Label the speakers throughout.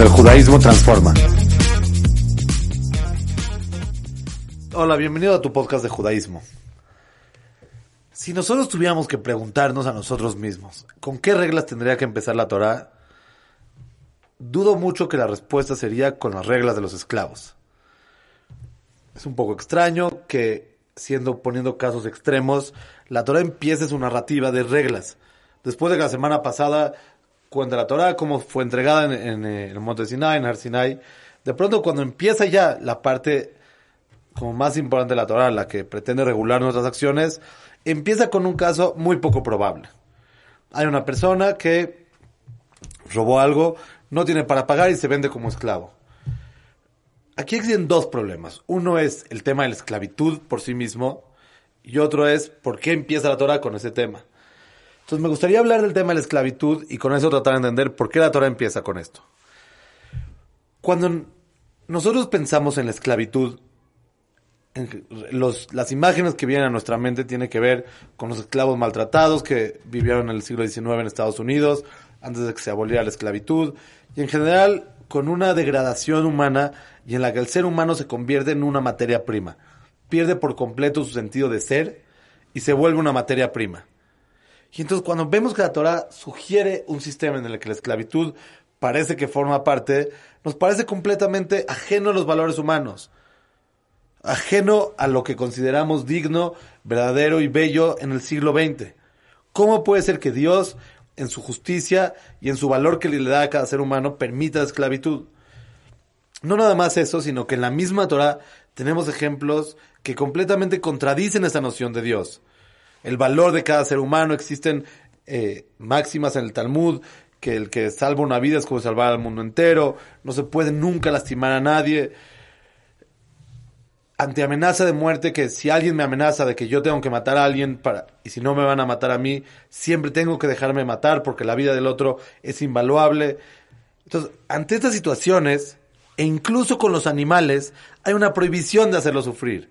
Speaker 1: el judaísmo transforma. Hola, bienvenido a tu podcast de judaísmo. Si nosotros tuviéramos que preguntarnos a nosotros mismos, ¿con qué reglas tendría que empezar la Torah? Dudo mucho que la respuesta sería con las reglas de los esclavos. Es un poco extraño que, siendo poniendo casos extremos, la Torah empiece su narrativa de reglas. Después de que la semana pasada cuenta la Torah, cómo fue entregada en, en, eh, el monte Sinai, en Har Sinai, de pronto cuando empieza ya la parte como más importante de la Torah, la que pretende regular nuestras acciones, empieza con un caso muy poco probable. Hay una persona que robó algo, no tiene para pagar y se vende como esclavo. Aquí existen dos problemas. Uno es el tema de la esclavitud por sí mismo y otro es por qué empieza la Torah con ese tema. Entonces me gustaría hablar del tema de la esclavitud y con eso tratar de entender por qué la Torah empieza con esto. Cuando nosotros pensamos en la esclavitud, las imágenes que vienen a nuestra mente tienen que ver con los esclavos maltratados que vivieron en el siglo XIX en Estados Unidos, antes de que se aboliera la esclavitud, y en general con una degradación humana y en la que el ser humano se convierte en una materia prima, pierde por completo su sentido de ser y se vuelve una materia prima. Y entonces cuando vemos que la Torah sugiere un sistema en el que la esclavitud parece que forma parte, nos parece completamente ajeno a los valores humanos, ajeno a lo que consideramos digno, verdadero y bello en el siglo XX. ¿Cómo puede ser que Dios, en su justicia y en su valor que le da a cada ser humano, permita la esclavitud? No nada más eso, sino que en la misma Torah tenemos ejemplos que completamente contradicen esta noción de Dios. El valor de cada ser humano, existen eh, máximas en el Talmud, que el que salva una vida es como salvar al mundo entero, no se puede nunca lastimar a nadie. Ante amenaza de muerte, que si alguien me amenaza de que yo tengo que matar a alguien para, y si no me van a matar a mí, siempre tengo que dejarme matar porque la vida del otro es invaluable. Entonces, ante estas situaciones, e incluso con los animales, hay una prohibición de hacerlos sufrir.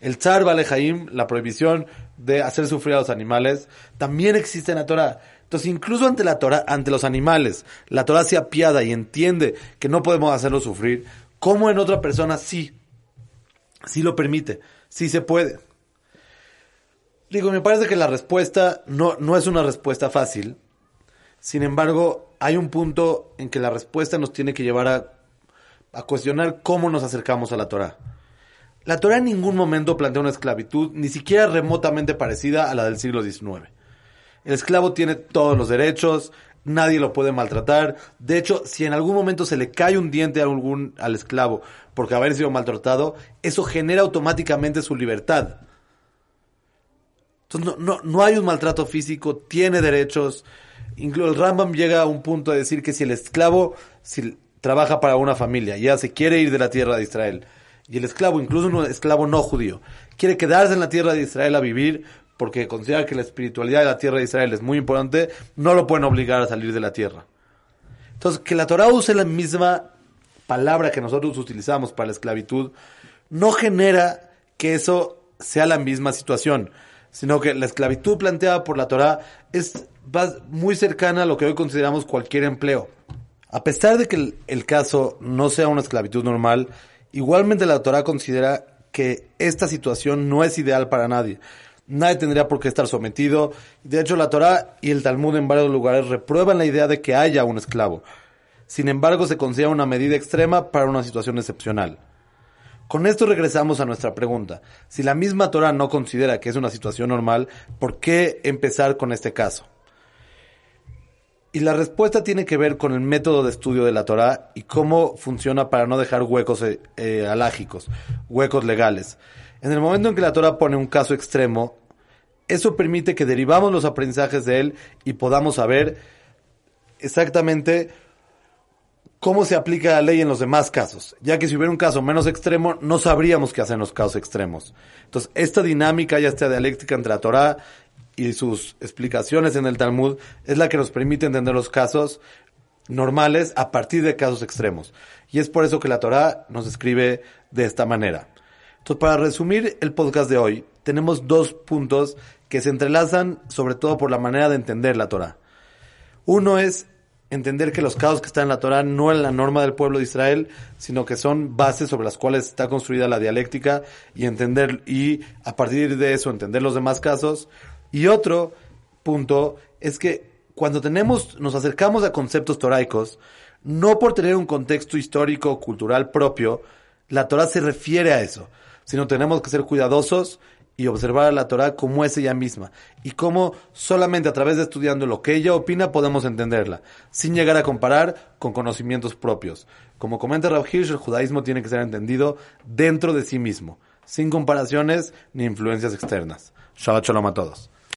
Speaker 1: El Tzar Balejaim, la prohibición de hacer sufrir a los animales, también existe en la Torah. Entonces, incluso ante la Torah, ante los animales, la Torah se apiada y entiende que no podemos hacerlos sufrir, como en otra persona sí, sí lo permite, sí se puede. Digo, me parece que la respuesta no, no es una respuesta fácil. Sin embargo, hay un punto en que la respuesta nos tiene que llevar a, a cuestionar cómo nos acercamos a la Torah. La Torah en ningún momento plantea una esclavitud ni siquiera remotamente parecida a la del siglo XIX. El esclavo tiene todos los derechos, nadie lo puede maltratar. De hecho, si en algún momento se le cae un diente a algún, al esclavo porque haber sido maltratado, eso genera automáticamente su libertad. Entonces, no, no, hay un maltrato físico, tiene derechos. Incluso el Rambam llega a un punto de decir que si el esclavo si trabaja para una familia, ya se quiere ir de la tierra de Israel, y el esclavo, incluso un esclavo no judío, quiere quedarse en la tierra de Israel a vivir porque considera que la espiritualidad de la tierra de Israel es muy importante, no lo pueden obligar a salir de la tierra. Entonces, que la Torah use la misma palabra que nosotros utilizamos para la esclavitud, no genera que eso sea la misma situación, sino que la esclavitud planteada por la Torah es muy cercana a lo que hoy consideramos cualquier empleo. A pesar de que el, el caso no sea una esclavitud normal, Igualmente la Torah considera que esta situación no es ideal para nadie. Nadie tendría por qué estar sometido. De hecho, la Torah y el Talmud en varios lugares reprueban la idea de que haya un esclavo. Sin embargo, se considera una medida extrema para una situación excepcional. Con esto regresamos a nuestra pregunta. Si la misma Torah no considera que es una situación normal, ¿por qué empezar con este caso? Y la respuesta tiene que ver con el método de estudio de la Torah y cómo funciona para no dejar huecos eh, eh, alágicos, huecos legales. En el momento en que la Torah pone un caso extremo, eso permite que derivamos los aprendizajes de él y podamos saber exactamente cómo se aplica la ley en los demás casos, ya que si hubiera un caso menos extremo, no sabríamos qué hacer en los casos extremos. Entonces, esta dinámica, ya esta dialéctica entre la Torah y sus explicaciones en el Talmud es la que nos permite entender los casos normales a partir de casos extremos. Y es por eso que la Torah nos escribe de esta manera. Entonces, para resumir el podcast de hoy, tenemos dos puntos que se entrelazan sobre todo por la manera de entender la Torah. Uno es entender que los casos que están en la Torah no es la norma del pueblo de Israel, sino que son bases sobre las cuales está construida la dialéctica y entender, y a partir de eso entender los demás casos. Y otro punto es que cuando tenemos, nos acercamos a conceptos toraicos, no por tener un contexto histórico, cultural propio, la Torah se refiere a eso, sino tenemos que ser cuidadosos y observar a la Torah como es ella misma y cómo solamente a través de estudiando lo que ella opina podemos entenderla, sin llegar a comparar con conocimientos propios. Como comenta Rav Hirsch, el judaísmo tiene que ser entendido dentro de sí mismo, sin comparaciones ni influencias externas. Shabbat shalom a todos.